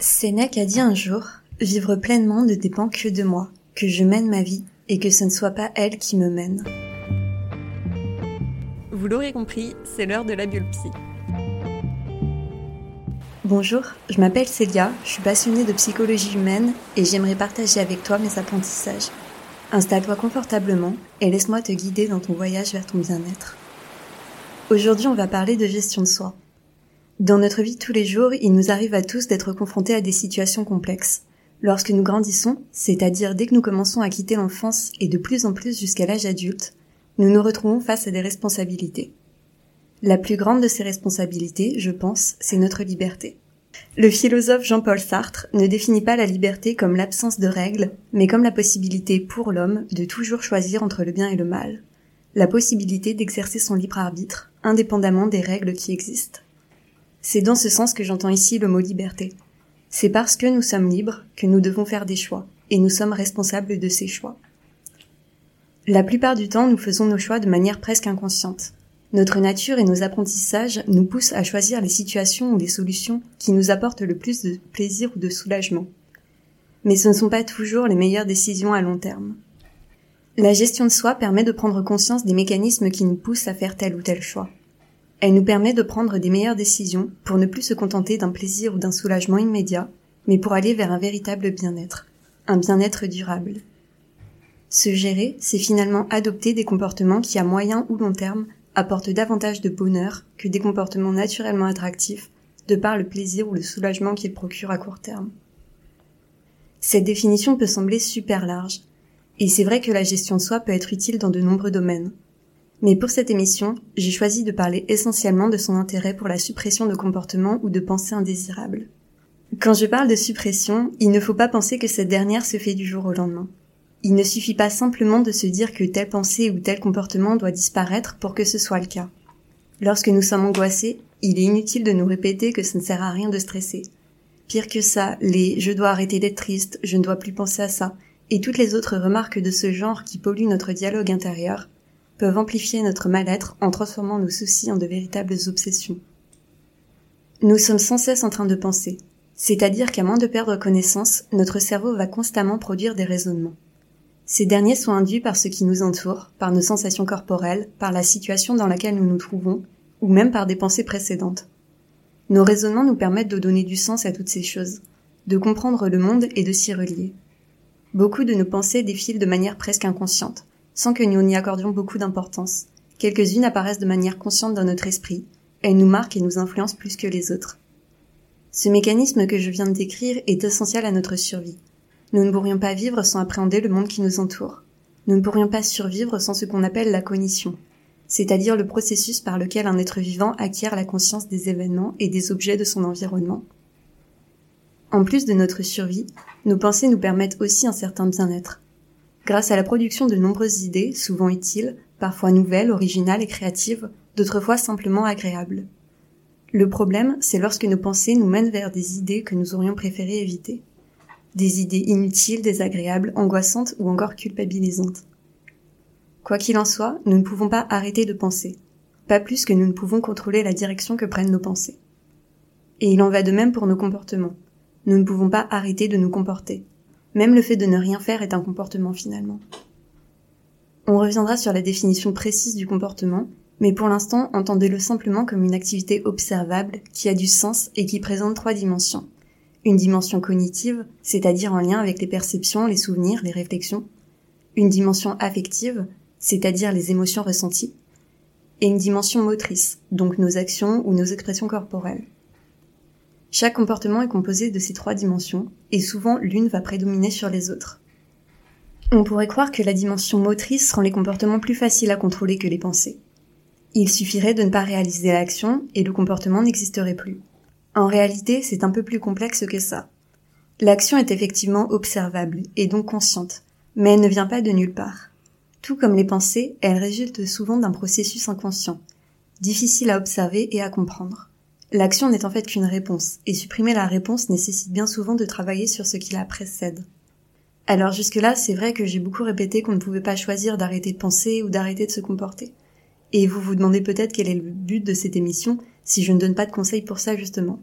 Sénèque a dit un jour Vivre pleinement ne dépend que de moi, que je mène ma vie et que ce ne soit pas elle qui me mène. Vous l'aurez compris, c'est l'heure de la biopsie. Bonjour, je m'appelle Célia, je suis passionnée de psychologie humaine et j'aimerais partager avec toi mes apprentissages. Installe-toi confortablement et laisse-moi te guider dans ton voyage vers ton bien-être. Aujourd'hui, on va parler de gestion de soi. Dans notre vie tous les jours, il nous arrive à tous d'être confrontés à des situations complexes. Lorsque nous grandissons, c'est-à-dire dès que nous commençons à quitter l'enfance et de plus en plus jusqu'à l'âge adulte, nous nous retrouvons face à des responsabilités. La plus grande de ces responsabilités, je pense, c'est notre liberté. Le philosophe Jean-Paul Sartre ne définit pas la liberté comme l'absence de règles, mais comme la possibilité pour l'homme de toujours choisir entre le bien et le mal. La possibilité d'exercer son libre arbitre, indépendamment des règles qui existent. C'est dans ce sens que j'entends ici le mot liberté. C'est parce que nous sommes libres que nous devons faire des choix, et nous sommes responsables de ces choix. La plupart du temps, nous faisons nos choix de manière presque inconsciente. Notre nature et nos apprentissages nous poussent à choisir les situations ou les solutions qui nous apportent le plus de plaisir ou de soulagement. Mais ce ne sont pas toujours les meilleures décisions à long terme. La gestion de soi permet de prendre conscience des mécanismes qui nous poussent à faire tel ou tel choix. Elle nous permet de prendre des meilleures décisions pour ne plus se contenter d'un plaisir ou d'un soulagement immédiat, mais pour aller vers un véritable bien-être, un bien-être durable. Se gérer, c'est finalement adopter des comportements qui à moyen ou long terme apportent davantage de bonheur que des comportements naturellement attractifs de par le plaisir ou le soulagement qu'ils procurent à court terme. Cette définition peut sembler super large, et c'est vrai que la gestion de soi peut être utile dans de nombreux domaines, mais pour cette émission, j'ai choisi de parler essentiellement de son intérêt pour la suppression de comportements ou de pensées indésirables. Quand je parle de suppression, il ne faut pas penser que cette dernière se fait du jour au lendemain. Il ne suffit pas simplement de se dire que telle pensée ou tel comportement doit disparaître pour que ce soit le cas. Lorsque nous sommes angoissés, il est inutile de nous répéter que ça ne sert à rien de stresser. Pire que ça, les je dois arrêter d'être triste, je ne dois plus penser à ça, et toutes les autres remarques de ce genre qui polluent notre dialogue intérieur peuvent amplifier notre mal-être en transformant nos soucis en de véritables obsessions. Nous sommes sans cesse en train de penser, c'est-à-dire qu'à moins de perdre connaissance, notre cerveau va constamment produire des raisonnements. Ces derniers sont induits par ce qui nous entoure, par nos sensations corporelles, par la situation dans laquelle nous nous trouvons, ou même par des pensées précédentes. Nos raisonnements nous permettent de donner du sens à toutes ces choses, de comprendre le monde et de s'y relier. Beaucoup de nos pensées défilent de manière presque inconsciente, sans que nous n'y accordions beaucoup d'importance. Quelques-unes apparaissent de manière consciente dans notre esprit. Elles nous marquent et nous influencent plus que les autres. Ce mécanisme que je viens de décrire est essentiel à notre survie. Nous ne pourrions pas vivre sans appréhender le monde qui nous entoure. Nous ne pourrions pas survivre sans ce qu'on appelle la cognition, c'est-à-dire le processus par lequel un être vivant acquiert la conscience des événements et des objets de son environnement. En plus de notre survie, nos pensées nous permettent aussi un certain bien-être grâce à la production de nombreuses idées, souvent utiles, parfois nouvelles, originales et créatives, d'autres fois simplement agréables. Le problème, c'est lorsque nos pensées nous mènent vers des idées que nous aurions préféré éviter. Des idées inutiles, désagréables, angoissantes ou encore culpabilisantes. Quoi qu'il en soit, nous ne pouvons pas arrêter de penser, pas plus que nous ne pouvons contrôler la direction que prennent nos pensées. Et il en va de même pour nos comportements. Nous ne pouvons pas arrêter de nous comporter. Même le fait de ne rien faire est un comportement finalement. On reviendra sur la définition précise du comportement, mais pour l'instant, entendez-le simplement comme une activité observable qui a du sens et qui présente trois dimensions. Une dimension cognitive, c'est-à-dire en lien avec les perceptions, les souvenirs, les réflexions. Une dimension affective, c'est-à-dire les émotions ressenties. Et une dimension motrice, donc nos actions ou nos expressions corporelles. Chaque comportement est composé de ces trois dimensions, et souvent l'une va prédominer sur les autres. On pourrait croire que la dimension motrice rend les comportements plus faciles à contrôler que les pensées. Il suffirait de ne pas réaliser l'action et le comportement n'existerait plus. En réalité, c'est un peu plus complexe que ça. L'action est effectivement observable et donc consciente, mais elle ne vient pas de nulle part. Tout comme les pensées, elles résultent souvent d'un processus inconscient, difficile à observer et à comprendre. L'action n'est en fait qu'une réponse, et supprimer la réponse nécessite bien souvent de travailler sur ce qui la précède. Alors jusque-là, c'est vrai que j'ai beaucoup répété qu'on ne pouvait pas choisir d'arrêter de penser ou d'arrêter de se comporter. Et vous vous demandez peut-être quel est le but de cette émission si je ne donne pas de conseils pour ça justement.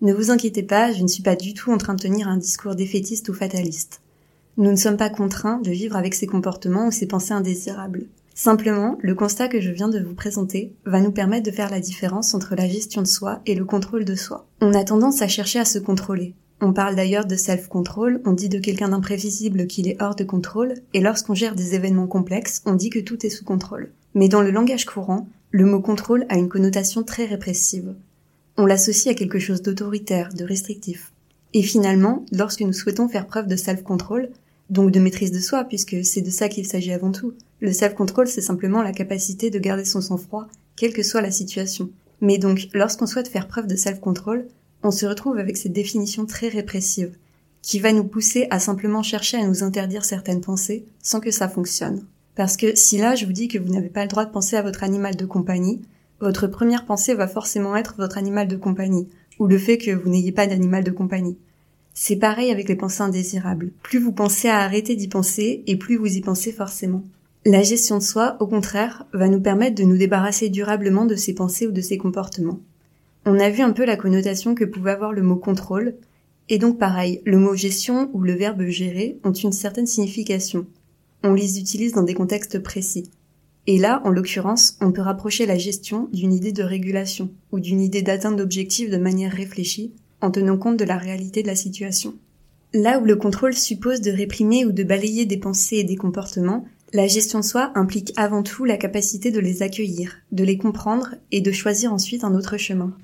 Ne vous inquiétez pas, je ne suis pas du tout en train de tenir un discours défaitiste ou fataliste. Nous ne sommes pas contraints de vivre avec ces comportements ou ces pensées indésirables. Simplement, le constat que je viens de vous présenter va nous permettre de faire la différence entre la gestion de soi et le contrôle de soi. On a tendance à chercher à se contrôler. On parle d'ailleurs de self-control, on dit de quelqu'un d'imprévisible qu'il est hors de contrôle, et lorsqu'on gère des événements complexes, on dit que tout est sous contrôle. Mais dans le langage courant, le mot contrôle a une connotation très répressive on l'associe à quelque chose d'autoritaire, de restrictif. Et finalement, lorsque nous souhaitons faire preuve de self-control, donc de maîtrise de soi, puisque c'est de ça qu'il s'agit avant tout, le self-control c'est simplement la capacité de garder son sang-froid, quelle que soit la situation. Mais donc, lorsqu'on souhaite faire preuve de self-control, on se retrouve avec cette définition très répressive, qui va nous pousser à simplement chercher à nous interdire certaines pensées sans que ça fonctionne. Parce que si là je vous dis que vous n'avez pas le droit de penser à votre animal de compagnie, votre première pensée va forcément être votre animal de compagnie, ou le fait que vous n'ayez pas d'animal de compagnie. C'est pareil avec les pensées indésirables. Plus vous pensez à arrêter d'y penser, et plus vous y pensez forcément. La gestion de soi, au contraire, va nous permettre de nous débarrasser durablement de ces pensées ou de ces comportements. On a vu un peu la connotation que pouvait avoir le mot contrôle, et donc pareil, le mot gestion ou le verbe gérer ont une certaine signification. On les utilise dans des contextes précis. Et là, en l'occurrence, on peut rapprocher la gestion d'une idée de régulation ou d'une idée d'atteinte d'objectifs de manière réfléchie en tenant compte de la réalité de la situation. Là où le contrôle suppose de réprimer ou de balayer des pensées et des comportements, la gestion de soi implique avant tout la capacité de les accueillir, de les comprendre et de choisir ensuite un autre chemin.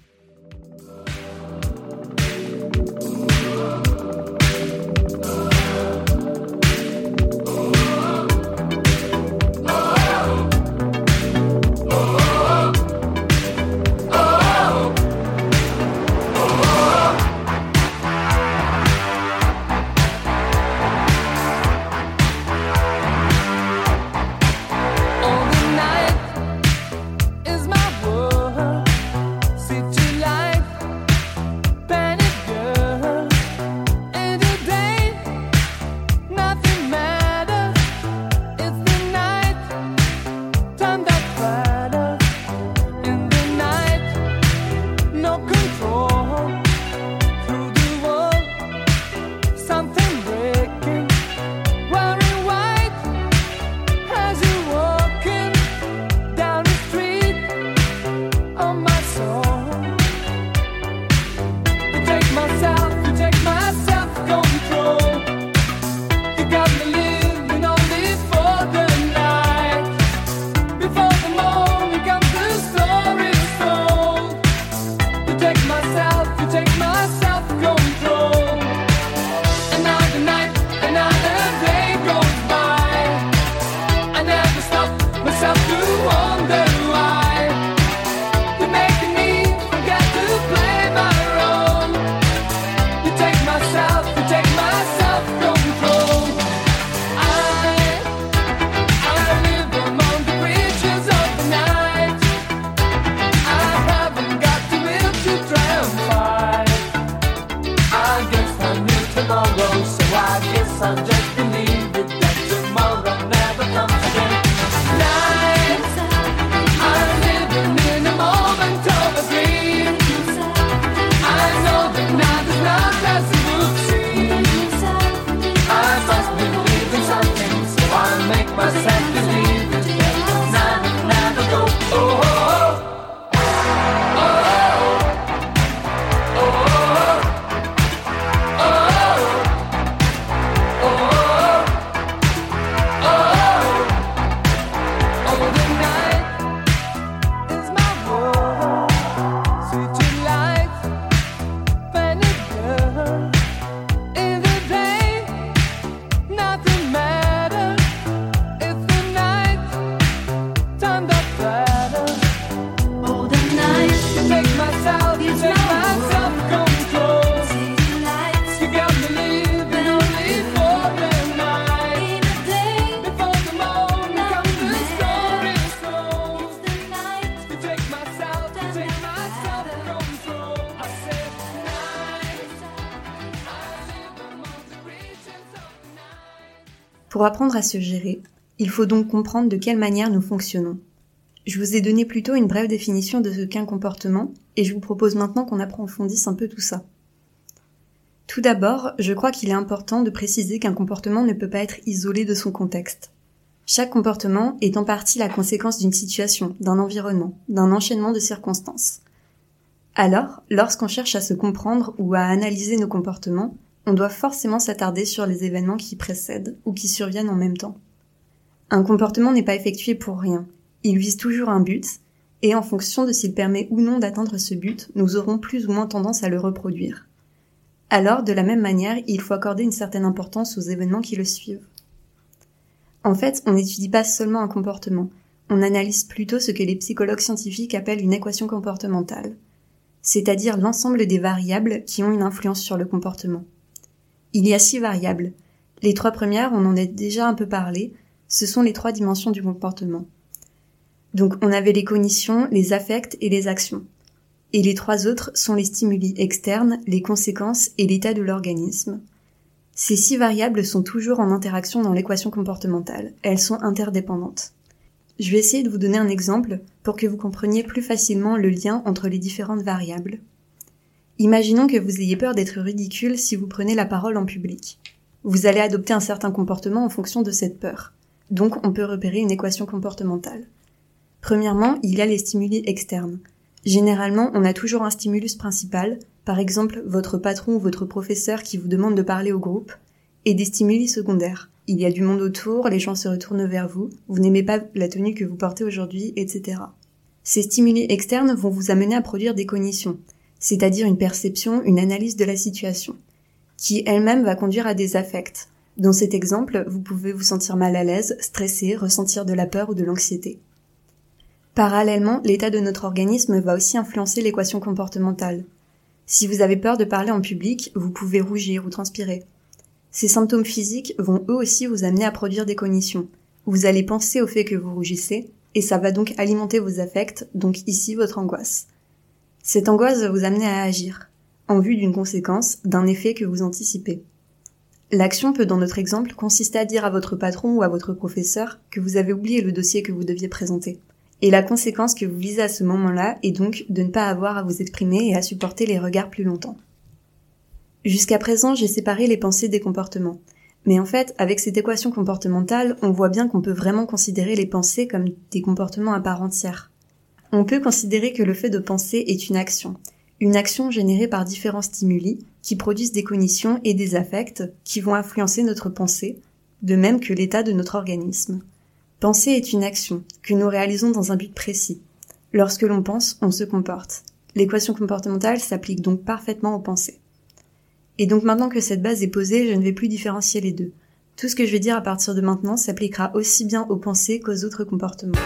Pour apprendre se gérer, il faut donc comprendre de quelle manière nous fonctionnons. Je vous ai donné plutôt une brève définition de ce qu'est un comportement, et je vous propose maintenant qu'on approfondisse un peu tout ça. Tout d'abord, je crois qu'il est important de préciser qu'un comportement ne peut pas être isolé de son contexte. Chaque comportement est en partie la conséquence d'une situation, d'un environnement, d'un enchaînement de circonstances. Alors, lorsqu'on cherche à se comprendre ou à analyser nos comportements, on doit forcément s'attarder sur les événements qui précèdent ou qui surviennent en même temps. Un comportement n'est pas effectué pour rien. Il vise toujours un but, et en fonction de s'il permet ou non d'atteindre ce but, nous aurons plus ou moins tendance à le reproduire. Alors, de la même manière, il faut accorder une certaine importance aux événements qui le suivent. En fait, on n'étudie pas seulement un comportement, on analyse plutôt ce que les psychologues scientifiques appellent une équation comportementale, c'est-à-dire l'ensemble des variables qui ont une influence sur le comportement. Il y a six variables. Les trois premières, on en a déjà un peu parlé, ce sont les trois dimensions du comportement. Donc on avait les cognitions, les affects et les actions. Et les trois autres sont les stimuli externes, les conséquences et l'état de l'organisme. Ces six variables sont toujours en interaction dans l'équation comportementale. Elles sont interdépendantes. Je vais essayer de vous donner un exemple pour que vous compreniez plus facilement le lien entre les différentes variables. Imaginons que vous ayez peur d'être ridicule si vous prenez la parole en public. Vous allez adopter un certain comportement en fonction de cette peur. Donc on peut repérer une équation comportementale. Premièrement, il y a les stimuli externes. Généralement, on a toujours un stimulus principal, par exemple votre patron ou votre professeur qui vous demande de parler au groupe, et des stimuli secondaires. Il y a du monde autour, les gens se retournent vers vous, vous n'aimez pas la tenue que vous portez aujourd'hui, etc. Ces stimuli externes vont vous amener à produire des cognitions, c'est-à-dire une perception, une analyse de la situation, qui elle-même va conduire à des affects. Dans cet exemple, vous pouvez vous sentir mal à l'aise, stressé, ressentir de la peur ou de l'anxiété. Parallèlement, l'état de notre organisme va aussi influencer l'équation comportementale. Si vous avez peur de parler en public, vous pouvez rougir ou transpirer. Ces symptômes physiques vont eux aussi vous amener à produire des cognitions. Vous allez penser au fait que vous rougissez, et ça va donc alimenter vos affects, donc ici votre angoisse. Cette angoisse va vous amener à agir, en vue d'une conséquence, d'un effet que vous anticipez. L'action peut dans notre exemple consister à dire à votre patron ou à votre professeur que vous avez oublié le dossier que vous deviez présenter. Et la conséquence que vous visez à ce moment-là est donc de ne pas avoir à vous exprimer et à supporter les regards plus longtemps. Jusqu'à présent, j'ai séparé les pensées des comportements. Mais en fait, avec cette équation comportementale, on voit bien qu'on peut vraiment considérer les pensées comme des comportements à part entière. On peut considérer que le fait de penser est une action. Une action générée par différents stimuli qui produisent des cognitions et des affects qui vont influencer notre pensée, de même que l'état de notre organisme. Penser est une action que nous réalisons dans un but précis. Lorsque l'on pense, on se comporte. L'équation comportementale s'applique donc parfaitement aux pensées. Et donc maintenant que cette base est posée, je ne vais plus différencier les deux. Tout ce que je vais dire à partir de maintenant s'appliquera aussi bien aux pensées qu'aux autres comportements.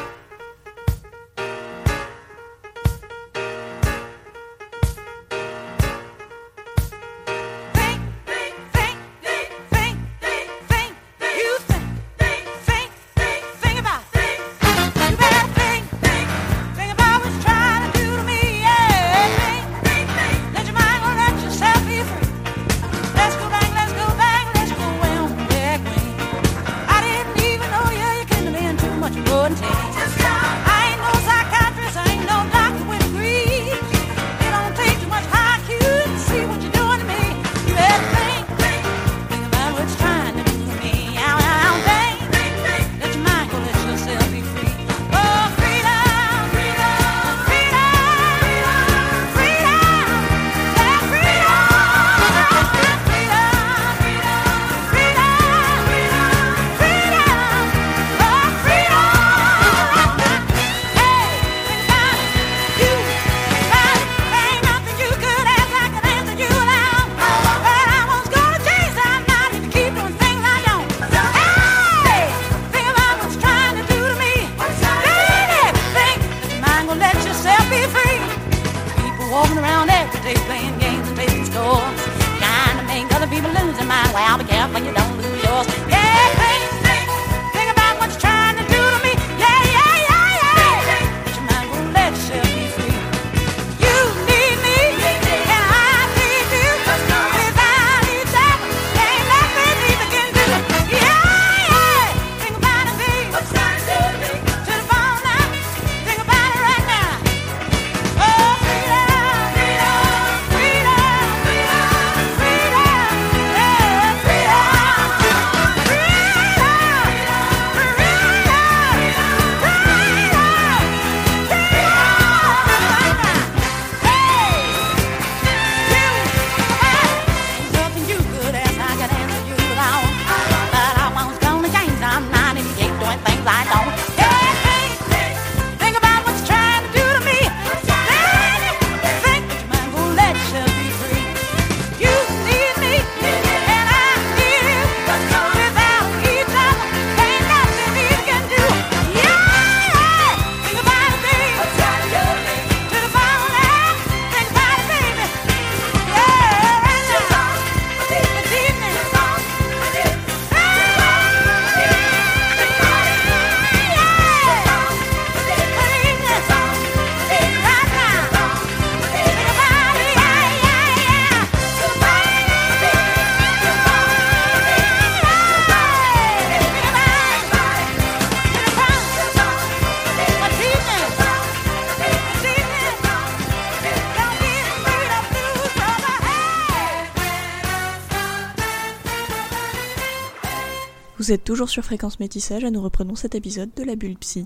Vous êtes toujours sur Fréquence Métissage et nous reprenons cet épisode de la bulle psy.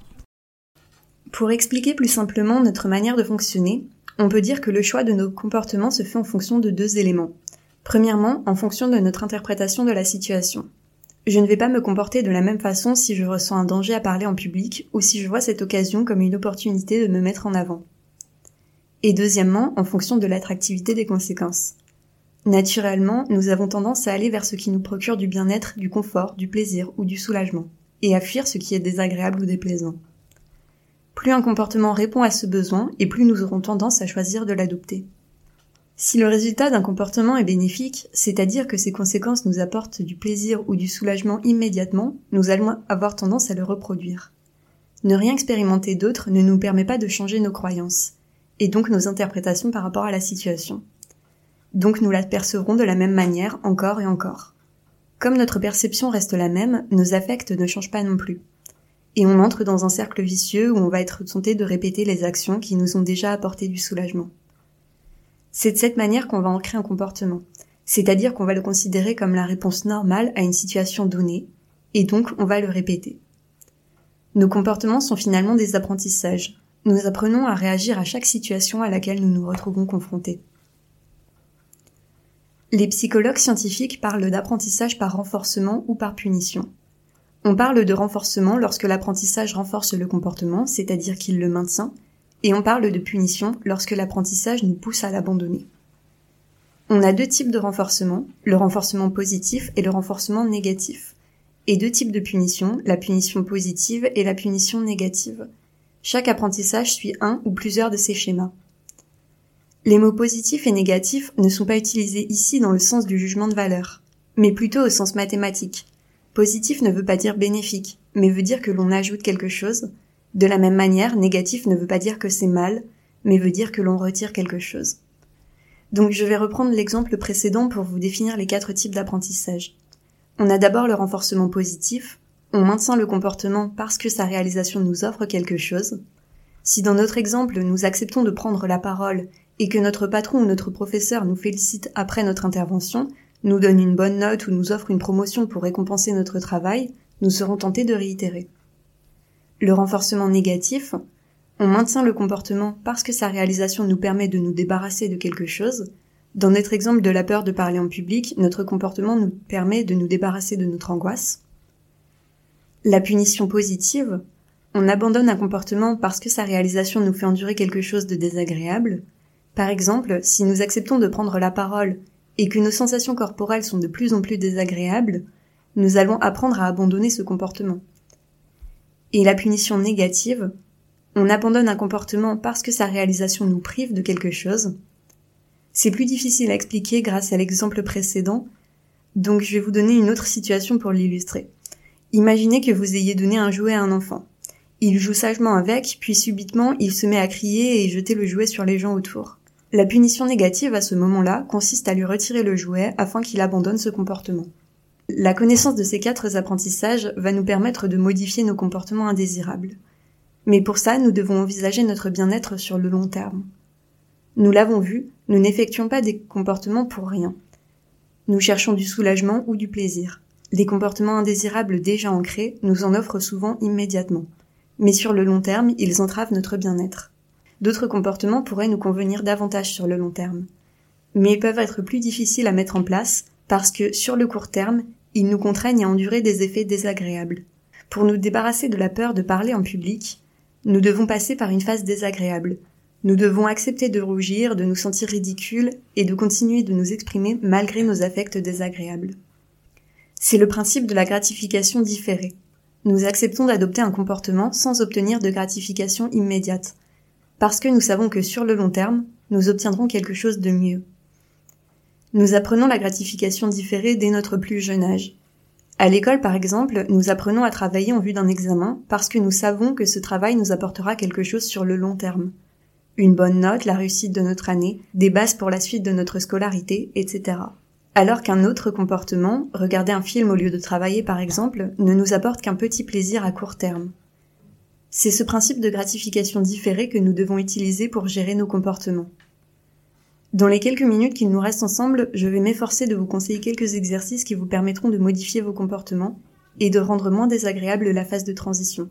Pour expliquer plus simplement notre manière de fonctionner, on peut dire que le choix de nos comportements se fait en fonction de deux éléments. Premièrement, en fonction de notre interprétation de la situation. Je ne vais pas me comporter de la même façon si je ressens un danger à parler en public ou si je vois cette occasion comme une opportunité de me mettre en avant. Et deuxièmement, en fonction de l'attractivité des conséquences. Naturellement, nous avons tendance à aller vers ce qui nous procure du bien-être, du confort, du plaisir ou du soulagement, et à fuir ce qui est désagréable ou déplaisant. Plus un comportement répond à ce besoin, et plus nous aurons tendance à choisir de l'adopter. Si le résultat d'un comportement est bénéfique, c'est-à-dire que ses conséquences nous apportent du plaisir ou du soulagement immédiatement, nous allons avoir tendance à le reproduire. Ne rien expérimenter d'autre ne nous permet pas de changer nos croyances, et donc nos interprétations par rapport à la situation donc nous la percevrons de la même manière encore et encore. Comme notre perception reste la même, nos affects ne changent pas non plus. Et on entre dans un cercle vicieux où on va être tenté de répéter les actions qui nous ont déjà apporté du soulagement. C'est de cette manière qu'on va ancrer un comportement, c'est-à-dire qu'on va le considérer comme la réponse normale à une situation donnée, et donc on va le répéter. Nos comportements sont finalement des apprentissages. Nous apprenons à réagir à chaque situation à laquelle nous nous retrouvons confrontés. Les psychologues scientifiques parlent d'apprentissage par renforcement ou par punition. On parle de renforcement lorsque l'apprentissage renforce le comportement, c'est-à-dire qu'il le maintient, et on parle de punition lorsque l'apprentissage nous pousse à l'abandonner. On a deux types de renforcement, le renforcement positif et le renforcement négatif, et deux types de punition, la punition positive et la punition négative. Chaque apprentissage suit un ou plusieurs de ces schémas. Les mots positifs et négatifs ne sont pas utilisés ici dans le sens du jugement de valeur, mais plutôt au sens mathématique. Positif ne veut pas dire bénéfique, mais veut dire que l'on ajoute quelque chose. De la même manière, négatif ne veut pas dire que c'est mal, mais veut dire que l'on retire quelque chose. Donc je vais reprendre l'exemple précédent pour vous définir les quatre types d'apprentissage. On a d'abord le renforcement positif, on maintient le comportement parce que sa réalisation nous offre quelque chose. Si dans notre exemple nous acceptons de prendre la parole et que notre patron ou notre professeur nous félicite après notre intervention, nous donne une bonne note ou nous offre une promotion pour récompenser notre travail, nous serons tentés de réitérer. Le renforcement négatif, on maintient le comportement parce que sa réalisation nous permet de nous débarrasser de quelque chose. Dans notre exemple de la peur de parler en public, notre comportement nous permet de nous débarrasser de notre angoisse. La punition positive, on abandonne un comportement parce que sa réalisation nous fait endurer quelque chose de désagréable. Par exemple, si nous acceptons de prendre la parole et que nos sensations corporelles sont de plus en plus désagréables, nous allons apprendre à abandonner ce comportement. Et la punition négative, on abandonne un comportement parce que sa réalisation nous prive de quelque chose. C'est plus difficile à expliquer grâce à l'exemple précédent, donc je vais vous donner une autre situation pour l'illustrer. Imaginez que vous ayez donné un jouet à un enfant. Il joue sagement avec, puis subitement il se met à crier et jeter le jouet sur les gens autour. La punition négative à ce moment-là consiste à lui retirer le jouet afin qu'il abandonne ce comportement. La connaissance de ces quatre apprentissages va nous permettre de modifier nos comportements indésirables. Mais pour ça, nous devons envisager notre bien-être sur le long terme. Nous l'avons vu, nous n'effectuons pas des comportements pour rien. Nous cherchons du soulagement ou du plaisir. Les comportements indésirables déjà ancrés nous en offrent souvent immédiatement. Mais sur le long terme, ils entravent notre bien-être. D'autres comportements pourraient nous convenir davantage sur le long terme. Mais ils peuvent être plus difficiles à mettre en place parce que, sur le court terme, ils nous contraignent à endurer des effets désagréables. Pour nous débarrasser de la peur de parler en public, nous devons passer par une phase désagréable. Nous devons accepter de rougir, de nous sentir ridicules et de continuer de nous exprimer malgré nos affects désagréables. C'est le principe de la gratification différée. Nous acceptons d'adopter un comportement sans obtenir de gratification immédiate, parce que nous savons que sur le long terme, nous obtiendrons quelque chose de mieux. Nous apprenons la gratification différée dès notre plus jeune âge. À l'école, par exemple, nous apprenons à travailler en vue d'un examen parce que nous savons que ce travail nous apportera quelque chose sur le long terme. Une bonne note, la réussite de notre année, des bases pour la suite de notre scolarité, etc. Alors qu'un autre comportement, regarder un film au lieu de travailler par exemple, ne nous apporte qu'un petit plaisir à court terme. C'est ce principe de gratification différée que nous devons utiliser pour gérer nos comportements. Dans les quelques minutes qu'il nous reste ensemble, je vais m'efforcer de vous conseiller quelques exercices qui vous permettront de modifier vos comportements et de rendre moins désagréable la phase de transition.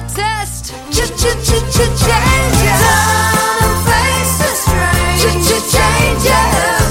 changes. Turn and face the strangers. Changes.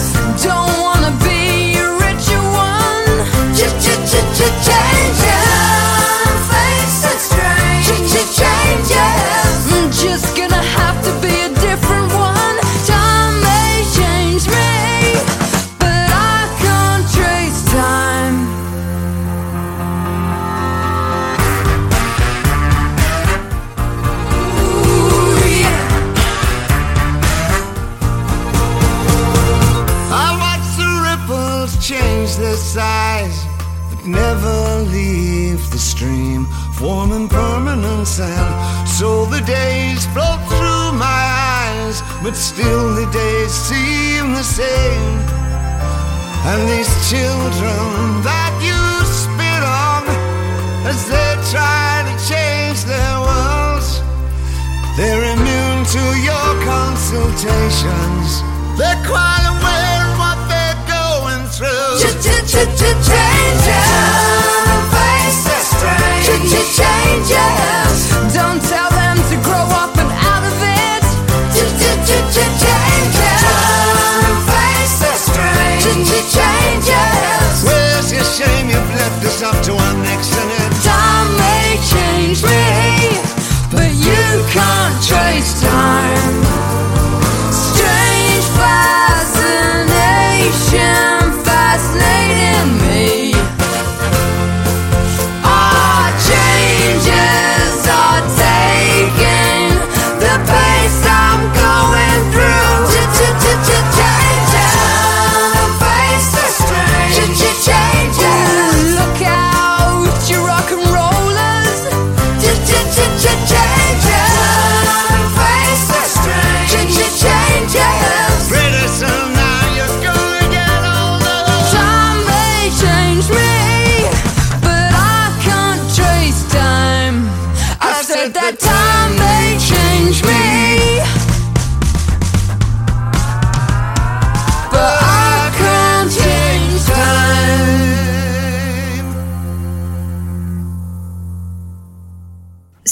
up to our next Time may change me, but you can't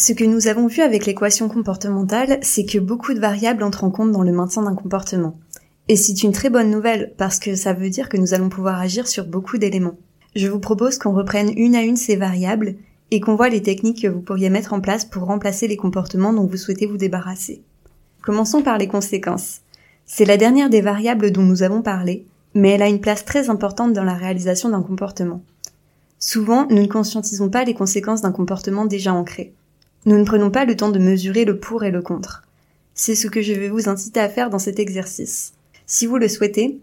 Ce que nous avons vu avec l'équation comportementale, c'est que beaucoup de variables entrent en compte dans le maintien d'un comportement. Et c'est une très bonne nouvelle parce que ça veut dire que nous allons pouvoir agir sur beaucoup d'éléments. Je vous propose qu'on reprenne une à une ces variables et qu'on voit les techniques que vous pourriez mettre en place pour remplacer les comportements dont vous souhaitez vous débarrasser. Commençons par les conséquences. C'est la dernière des variables dont nous avons parlé, mais elle a une place très importante dans la réalisation d'un comportement. Souvent, nous ne conscientisons pas les conséquences d'un comportement déjà ancré. Nous ne prenons pas le temps de mesurer le pour et le contre. C'est ce que je vais vous inciter à faire dans cet exercice. Si vous le souhaitez,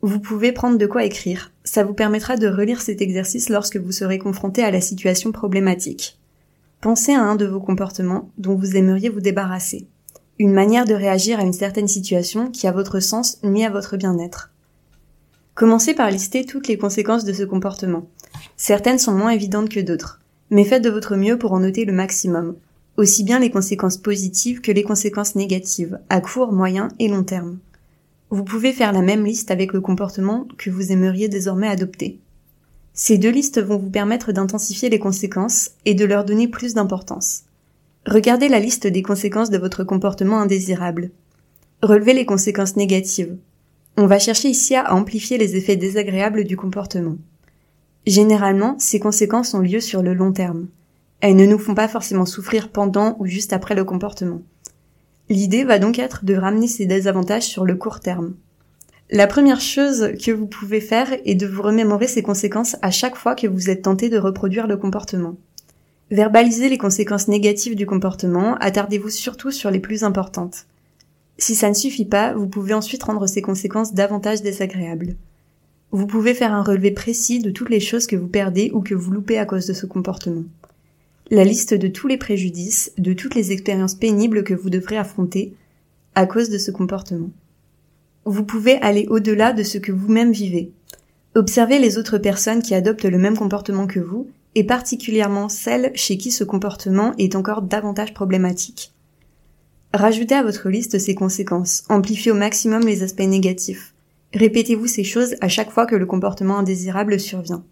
vous pouvez prendre de quoi écrire. Ça vous permettra de relire cet exercice lorsque vous serez confronté à la situation problématique. Pensez à un de vos comportements dont vous aimeriez vous débarrasser. Une manière de réagir à une certaine situation qui, à votre sens, nuit à votre bien-être. Commencez par lister toutes les conséquences de ce comportement. Certaines sont moins évidentes que d'autres, mais faites de votre mieux pour en noter le maximum, aussi bien les conséquences positives que les conséquences négatives, à court, moyen et long terme. Vous pouvez faire la même liste avec le comportement que vous aimeriez désormais adopter. Ces deux listes vont vous permettre d'intensifier les conséquences et de leur donner plus d'importance. Regardez la liste des conséquences de votre comportement indésirable. Relevez les conséquences négatives. On va chercher ici à amplifier les effets désagréables du comportement. Généralement, ces conséquences ont lieu sur le long terme. Elles ne nous font pas forcément souffrir pendant ou juste après le comportement. L'idée va donc être de ramener ces désavantages sur le court terme. La première chose que vous pouvez faire est de vous remémorer ces conséquences à chaque fois que vous êtes tenté de reproduire le comportement. Verbalisez les conséquences négatives du comportement, attardez-vous surtout sur les plus importantes. Si ça ne suffit pas, vous pouvez ensuite rendre ces conséquences davantage désagréables. Vous pouvez faire un relevé précis de toutes les choses que vous perdez ou que vous loupez à cause de ce comportement. La liste de tous les préjudices, de toutes les expériences pénibles que vous devrez affronter à cause de ce comportement vous pouvez aller au-delà de ce que vous-même vivez. Observez les autres personnes qui adoptent le même comportement que vous, et particulièrement celles chez qui ce comportement est encore davantage problématique. Rajoutez à votre liste ces conséquences, amplifiez au maximum les aspects négatifs. Répétez-vous ces choses à chaque fois que le comportement indésirable survient.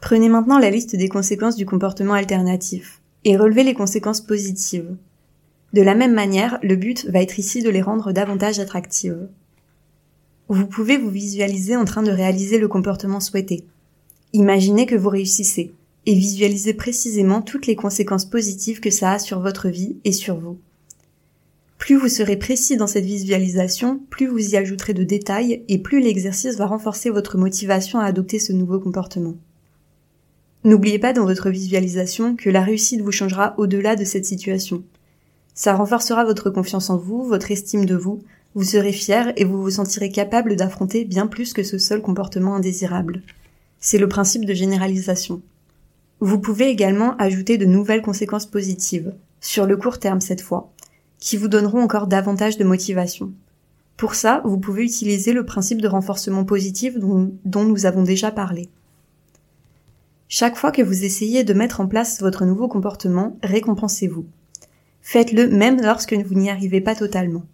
Prenez maintenant la liste des conséquences du comportement alternatif, et relevez les conséquences positives. De la même manière, le but va être ici de les rendre davantage attractives. Vous pouvez vous visualiser en train de réaliser le comportement souhaité. Imaginez que vous réussissez et visualisez précisément toutes les conséquences positives que ça a sur votre vie et sur vous. Plus vous serez précis dans cette visualisation, plus vous y ajouterez de détails et plus l'exercice va renforcer votre motivation à adopter ce nouveau comportement. N'oubliez pas dans votre visualisation que la réussite vous changera au-delà de cette situation. Ça renforcera votre confiance en vous, votre estime de vous, vous serez fier et vous vous sentirez capable d'affronter bien plus que ce seul comportement indésirable. C'est le principe de généralisation. Vous pouvez également ajouter de nouvelles conséquences positives, sur le court terme cette fois, qui vous donneront encore davantage de motivation. Pour ça, vous pouvez utiliser le principe de renforcement positif dont, nous avons déjà parlé. Chaque fois que vous essayez de mettre en place votre nouveau comportement, récompensez-vous. Faites-le même lorsque vous n'y arrivez pas totalement.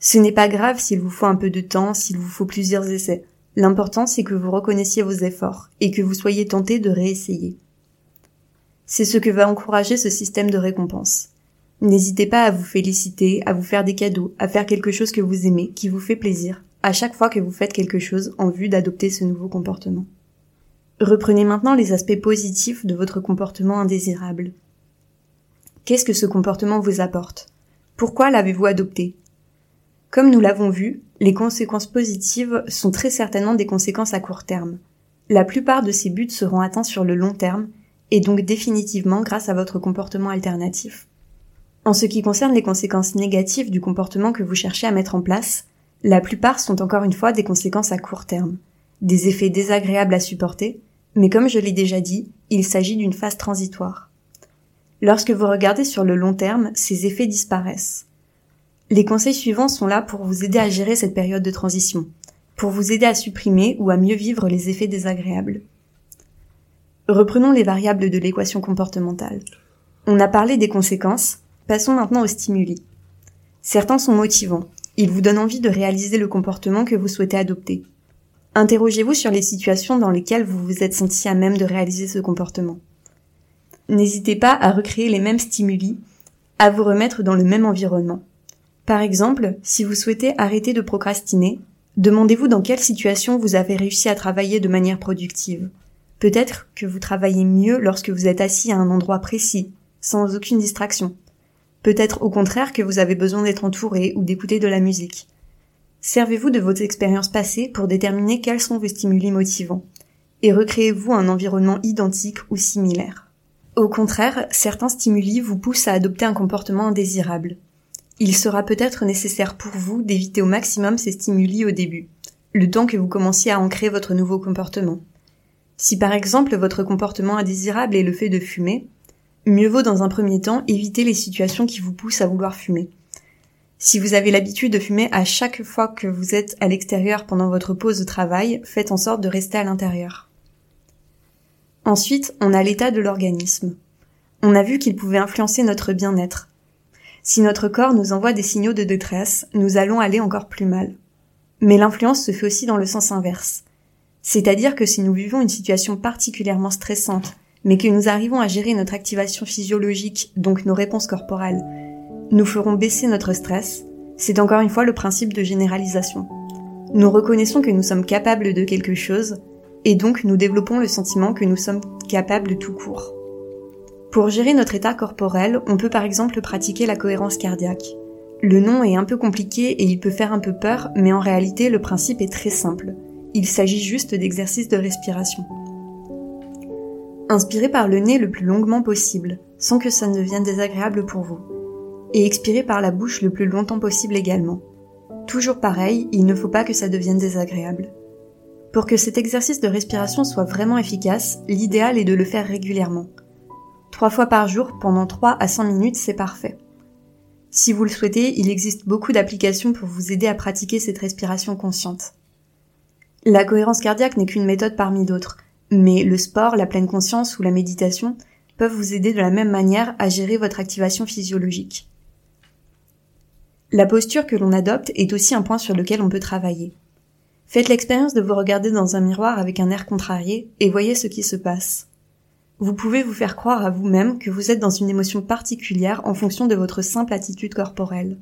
Ce n'est pas grave s'il vous faut un peu de temps, s'il vous faut plusieurs essais. L'important c'est que vous reconnaissiez vos efforts et que vous soyez tenté de réessayer. C'est ce que va encourager ce système de récompense. N'hésitez pas à vous féliciter, à vous faire des cadeaux, à faire quelque chose que vous aimez, qui vous fait plaisir, à chaque fois que vous faites quelque chose en vue d'adopter ce nouveau comportement. Reprenez maintenant les aspects positifs de votre comportement indésirable. Qu'est-ce que ce comportement vous apporte? Pourquoi l'avez-vous adopté? Comme nous l'avons vu, les conséquences positives sont très certainement des conséquences à court terme. La plupart de ces buts seront atteints sur le long terme, et donc définitivement grâce à votre comportement alternatif. En ce qui concerne les conséquences négatives du comportement que vous cherchez à mettre en place, la plupart sont encore une fois des conséquences à court terme, des effets désagréables à supporter, mais comme je l'ai déjà dit, il s'agit d'une phase transitoire. Lorsque vous regardez sur le long terme, ces effets disparaissent. Les conseils suivants sont là pour vous aider à gérer cette période de transition, pour vous aider à supprimer ou à mieux vivre les effets désagréables. Reprenons les variables de l'équation comportementale. On a parlé des conséquences, passons maintenant aux stimuli. Certains sont motivants, ils vous donnent envie de réaliser le comportement que vous souhaitez adopter. Interrogez-vous sur les situations dans lesquelles vous vous êtes senti à même de réaliser ce comportement. N'hésitez pas à recréer les mêmes stimuli, à vous remettre dans le même environnement. Par exemple, si vous souhaitez arrêter de procrastiner, demandez-vous dans quelle situation vous avez réussi à travailler de manière productive. Peut-être que vous travaillez mieux lorsque vous êtes assis à un endroit précis, sans aucune distraction. Peut-être au contraire que vous avez besoin d'être entouré ou d'écouter de la musique. Servez-vous de vos expériences passées pour déterminer quels sont vos stimuli motivants, et recréez-vous un environnement identique ou similaire. Au contraire, certains stimuli vous poussent à adopter un comportement indésirable, il sera peut-être nécessaire pour vous d'éviter au maximum ces stimuli au début, le temps que vous commenciez à ancrer votre nouveau comportement. Si par exemple votre comportement indésirable est le fait de fumer, mieux vaut dans un premier temps éviter les situations qui vous poussent à vouloir fumer. Si vous avez l'habitude de fumer à chaque fois que vous êtes à l'extérieur pendant votre pause de travail, faites en sorte de rester à l'intérieur. Ensuite, on a l'état de l'organisme. On a vu qu'il pouvait influencer notre bien-être. Si notre corps nous envoie des signaux de détresse, nous allons aller encore plus mal. Mais l'influence se fait aussi dans le sens inverse. C'est-à-dire que si nous vivons une situation particulièrement stressante, mais que nous arrivons à gérer notre activation physiologique, donc nos réponses corporelles, nous ferons baisser notre stress, c'est encore une fois le principe de généralisation. Nous reconnaissons que nous sommes capables de quelque chose, et donc nous développons le sentiment que nous sommes capables tout court. Pour gérer notre état corporel, on peut par exemple pratiquer la cohérence cardiaque. Le nom est un peu compliqué et il peut faire un peu peur, mais en réalité le principe est très simple. Il s'agit juste d'exercices de respiration. Inspirez par le nez le plus longuement possible, sans que ça ne devienne désagréable pour vous. Et expirez par la bouche le plus longtemps possible également. Toujours pareil, il ne faut pas que ça devienne désagréable. Pour que cet exercice de respiration soit vraiment efficace, l'idéal est de le faire régulièrement. Trois fois par jour, pendant 3 à 5 minutes, c'est parfait. Si vous le souhaitez, il existe beaucoup d'applications pour vous aider à pratiquer cette respiration consciente. La cohérence cardiaque n'est qu'une méthode parmi d'autres, mais le sport, la pleine conscience ou la méditation peuvent vous aider de la même manière à gérer votre activation physiologique. La posture que l'on adopte est aussi un point sur lequel on peut travailler. Faites l'expérience de vous regarder dans un miroir avec un air contrarié et voyez ce qui se passe. Vous pouvez vous faire croire à vous-même que vous êtes dans une émotion particulière en fonction de votre simple attitude corporelle.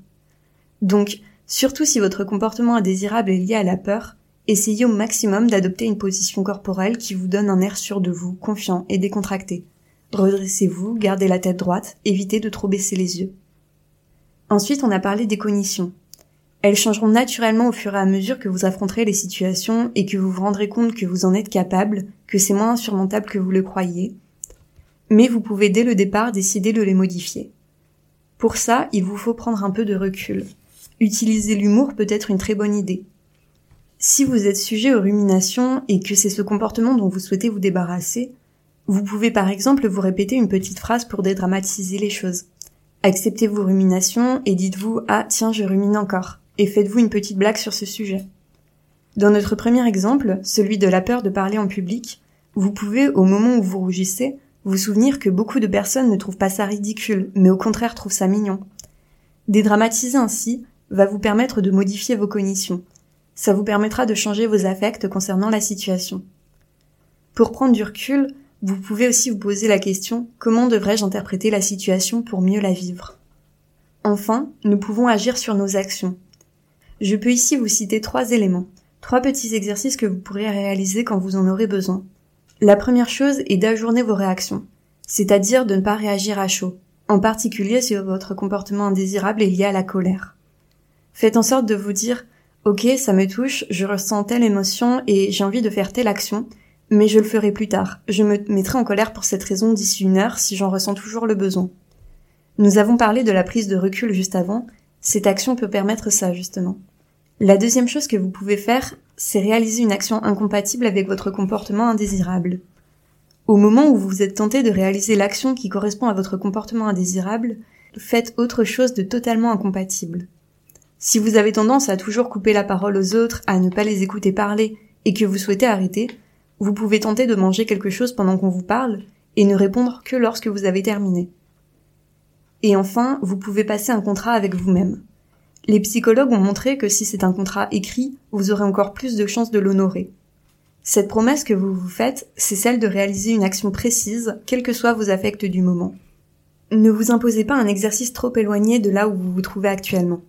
Donc, surtout si votre comportement indésirable est lié à la peur, essayez au maximum d'adopter une position corporelle qui vous donne un air sûr de vous, confiant et décontracté. Redressez-vous, gardez la tête droite, évitez de trop baisser les yeux. Ensuite, on a parlé des cognitions. Elles changeront naturellement au fur et à mesure que vous affronterez les situations et que vous vous rendrez compte que vous en êtes capable, que c'est moins insurmontable que vous le croyez. Mais vous pouvez dès le départ décider de les modifier. Pour ça, il vous faut prendre un peu de recul. Utiliser l'humour peut être une très bonne idée. Si vous êtes sujet aux ruminations et que c'est ce comportement dont vous souhaitez vous débarrasser, vous pouvez par exemple vous répéter une petite phrase pour dédramatiser les choses. Acceptez vos ruminations et dites-vous Ah tiens je rumine encore et faites-vous une petite blague sur ce sujet. Dans notre premier exemple, celui de la peur de parler en public, vous pouvez, au moment où vous rougissez, vous souvenir que beaucoup de personnes ne trouvent pas ça ridicule, mais au contraire trouvent ça mignon. Dédramatiser ainsi va vous permettre de modifier vos cognitions. Ça vous permettra de changer vos affects concernant la situation. Pour prendre du recul, vous pouvez aussi vous poser la question comment devrais-je interpréter la situation pour mieux la vivre? Enfin, nous pouvons agir sur nos actions. Je peux ici vous citer trois éléments, trois petits exercices que vous pourrez réaliser quand vous en aurez besoin. La première chose est d'ajourner vos réactions, c'est-à-dire de ne pas réagir à chaud, en particulier si votre comportement indésirable est lié à la colère. Faites en sorte de vous dire Ok, ça me touche, je ressens telle émotion et j'ai envie de faire telle action, mais je le ferai plus tard. Je me mettrai en colère pour cette raison d'ici une heure si j'en ressens toujours le besoin. Nous avons parlé de la prise de recul juste avant. Cette action peut permettre ça, justement. La deuxième chose que vous pouvez faire, c'est réaliser une action incompatible avec votre comportement indésirable. Au moment où vous êtes tenté de réaliser l'action qui correspond à votre comportement indésirable, faites autre chose de totalement incompatible. Si vous avez tendance à toujours couper la parole aux autres, à ne pas les écouter parler, et que vous souhaitez arrêter, vous pouvez tenter de manger quelque chose pendant qu'on vous parle et ne répondre que lorsque vous avez terminé. Et enfin, vous pouvez passer un contrat avec vous-même. Les psychologues ont montré que si c'est un contrat écrit, vous aurez encore plus de chances de l'honorer. Cette promesse que vous vous faites, c'est celle de réaliser une action précise, quels que soient vos affects du moment. Ne vous imposez pas un exercice trop éloigné de là où vous vous trouvez actuellement.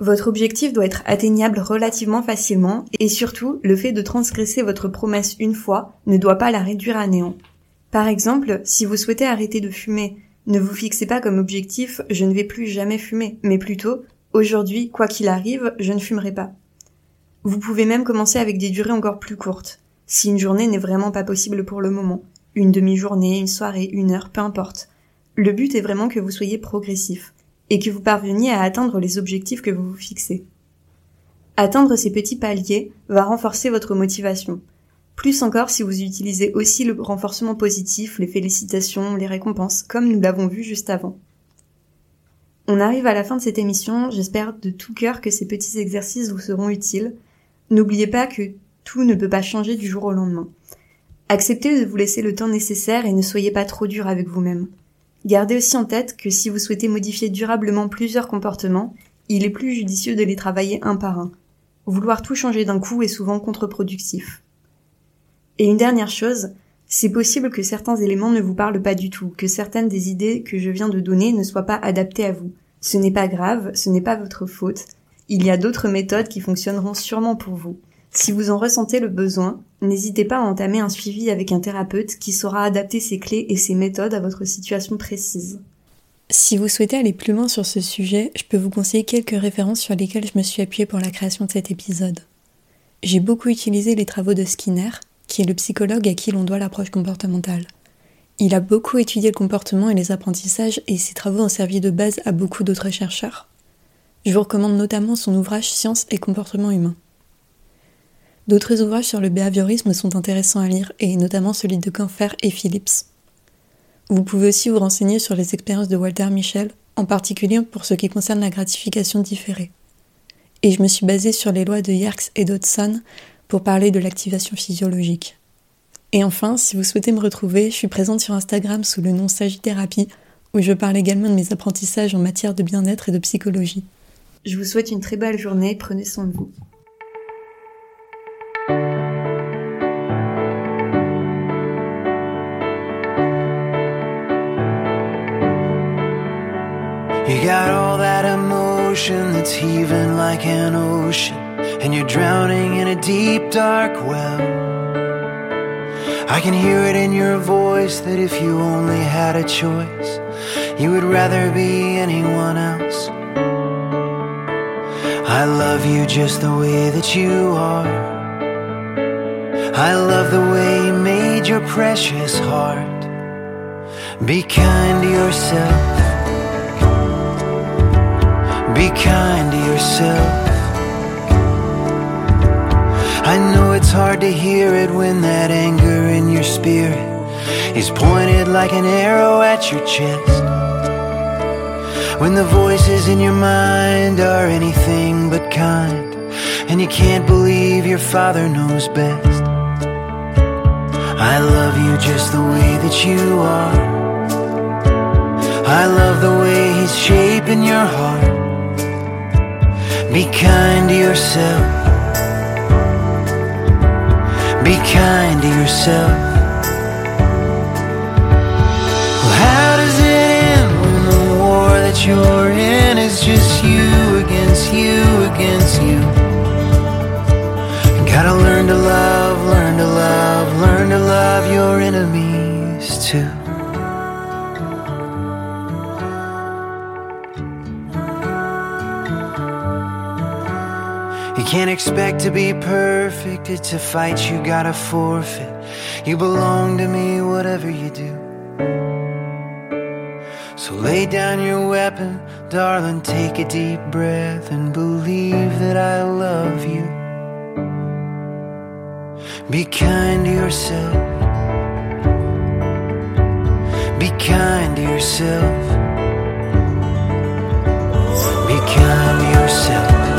Votre objectif doit être atteignable relativement facilement et surtout, le fait de transgresser votre promesse une fois ne doit pas la réduire à néant. Par exemple, si vous souhaitez arrêter de fumer, ne vous fixez pas comme objectif je ne vais plus jamais fumer, mais plutôt aujourd'hui, quoi qu'il arrive, je ne fumerai pas. Vous pouvez même commencer avec des durées encore plus courtes, si une journée n'est vraiment pas possible pour le moment. Une demi-journée, une soirée, une heure, peu importe. Le but est vraiment que vous soyez progressif et que vous parveniez à atteindre les objectifs que vous vous fixez. Atteindre ces petits paliers va renforcer votre motivation. Plus encore si vous utilisez aussi le renforcement positif, les félicitations, les récompenses, comme nous l'avons vu juste avant. On arrive à la fin de cette émission, j'espère de tout cœur que ces petits exercices vous seront utiles. N'oubliez pas que tout ne peut pas changer du jour au lendemain. Acceptez de vous laisser le temps nécessaire et ne soyez pas trop dur avec vous-même. Gardez aussi en tête que si vous souhaitez modifier durablement plusieurs comportements, il est plus judicieux de les travailler un par un. Vouloir tout changer d'un coup est souvent contre-productif. Et une dernière chose, c'est possible que certains éléments ne vous parlent pas du tout, que certaines des idées que je viens de donner ne soient pas adaptées à vous. Ce n'est pas grave, ce n'est pas votre faute. Il y a d'autres méthodes qui fonctionneront sûrement pour vous. Si vous en ressentez le besoin, n'hésitez pas à entamer un suivi avec un thérapeute qui saura adapter ses clés et ses méthodes à votre situation précise. Si vous souhaitez aller plus loin sur ce sujet, je peux vous conseiller quelques références sur lesquelles je me suis appuyée pour la création de cet épisode. J'ai beaucoup utilisé les travaux de Skinner, qui est le psychologue à qui l'on doit l'approche comportementale. Il a beaucoup étudié le comportement et les apprentissages et ses travaux ont servi de base à beaucoup d'autres chercheurs. Je vous recommande notamment son ouvrage Science et comportement humain. D'autres ouvrages sur le behaviorisme sont intéressants à lire, et notamment celui de Canfer et Phillips. Vous pouvez aussi vous renseigner sur les expériences de Walter Michel, en particulier pour ce qui concerne la gratification différée. Et je me suis basée sur les lois de Yerkes et Dodson pour parler de l'activation physiologique. Et enfin, si vous souhaitez me retrouver, je suis présente sur Instagram sous le nom Sagittérapie, où je parle également de mes apprentissages en matière de bien-être et de psychologie. Je vous souhaite une très belle journée, prenez soin de vous. You got all that emotion that's heaving like an ocean, and you're drowning in a deep, dark well. I can hear it in your voice that if you only had a choice, you would rather be anyone else. I love you just the way that you are. I love the way you made your precious heart. Be kind to yourself. Be kind to yourself. I know it's hard to hear it when that anger in your spirit is pointed like an arrow at your chest. When the voices in your mind are anything but kind, and you can't believe your father knows best. I love you just the way that you are. I love the way he's shaping your heart. Be kind to yourself. Be kind to yourself. Well, how does it end when the war that you're in is just you against you against you? gotta learn to love, learn to love, learn to love your enemies too. Can't expect to be perfect. It's a fight you gotta forfeit. You belong to me, whatever you do. So lay down your weapon, darling. Take a deep breath and believe that I love you. Be kind to yourself. Be kind to yourself. Be kind to yourself.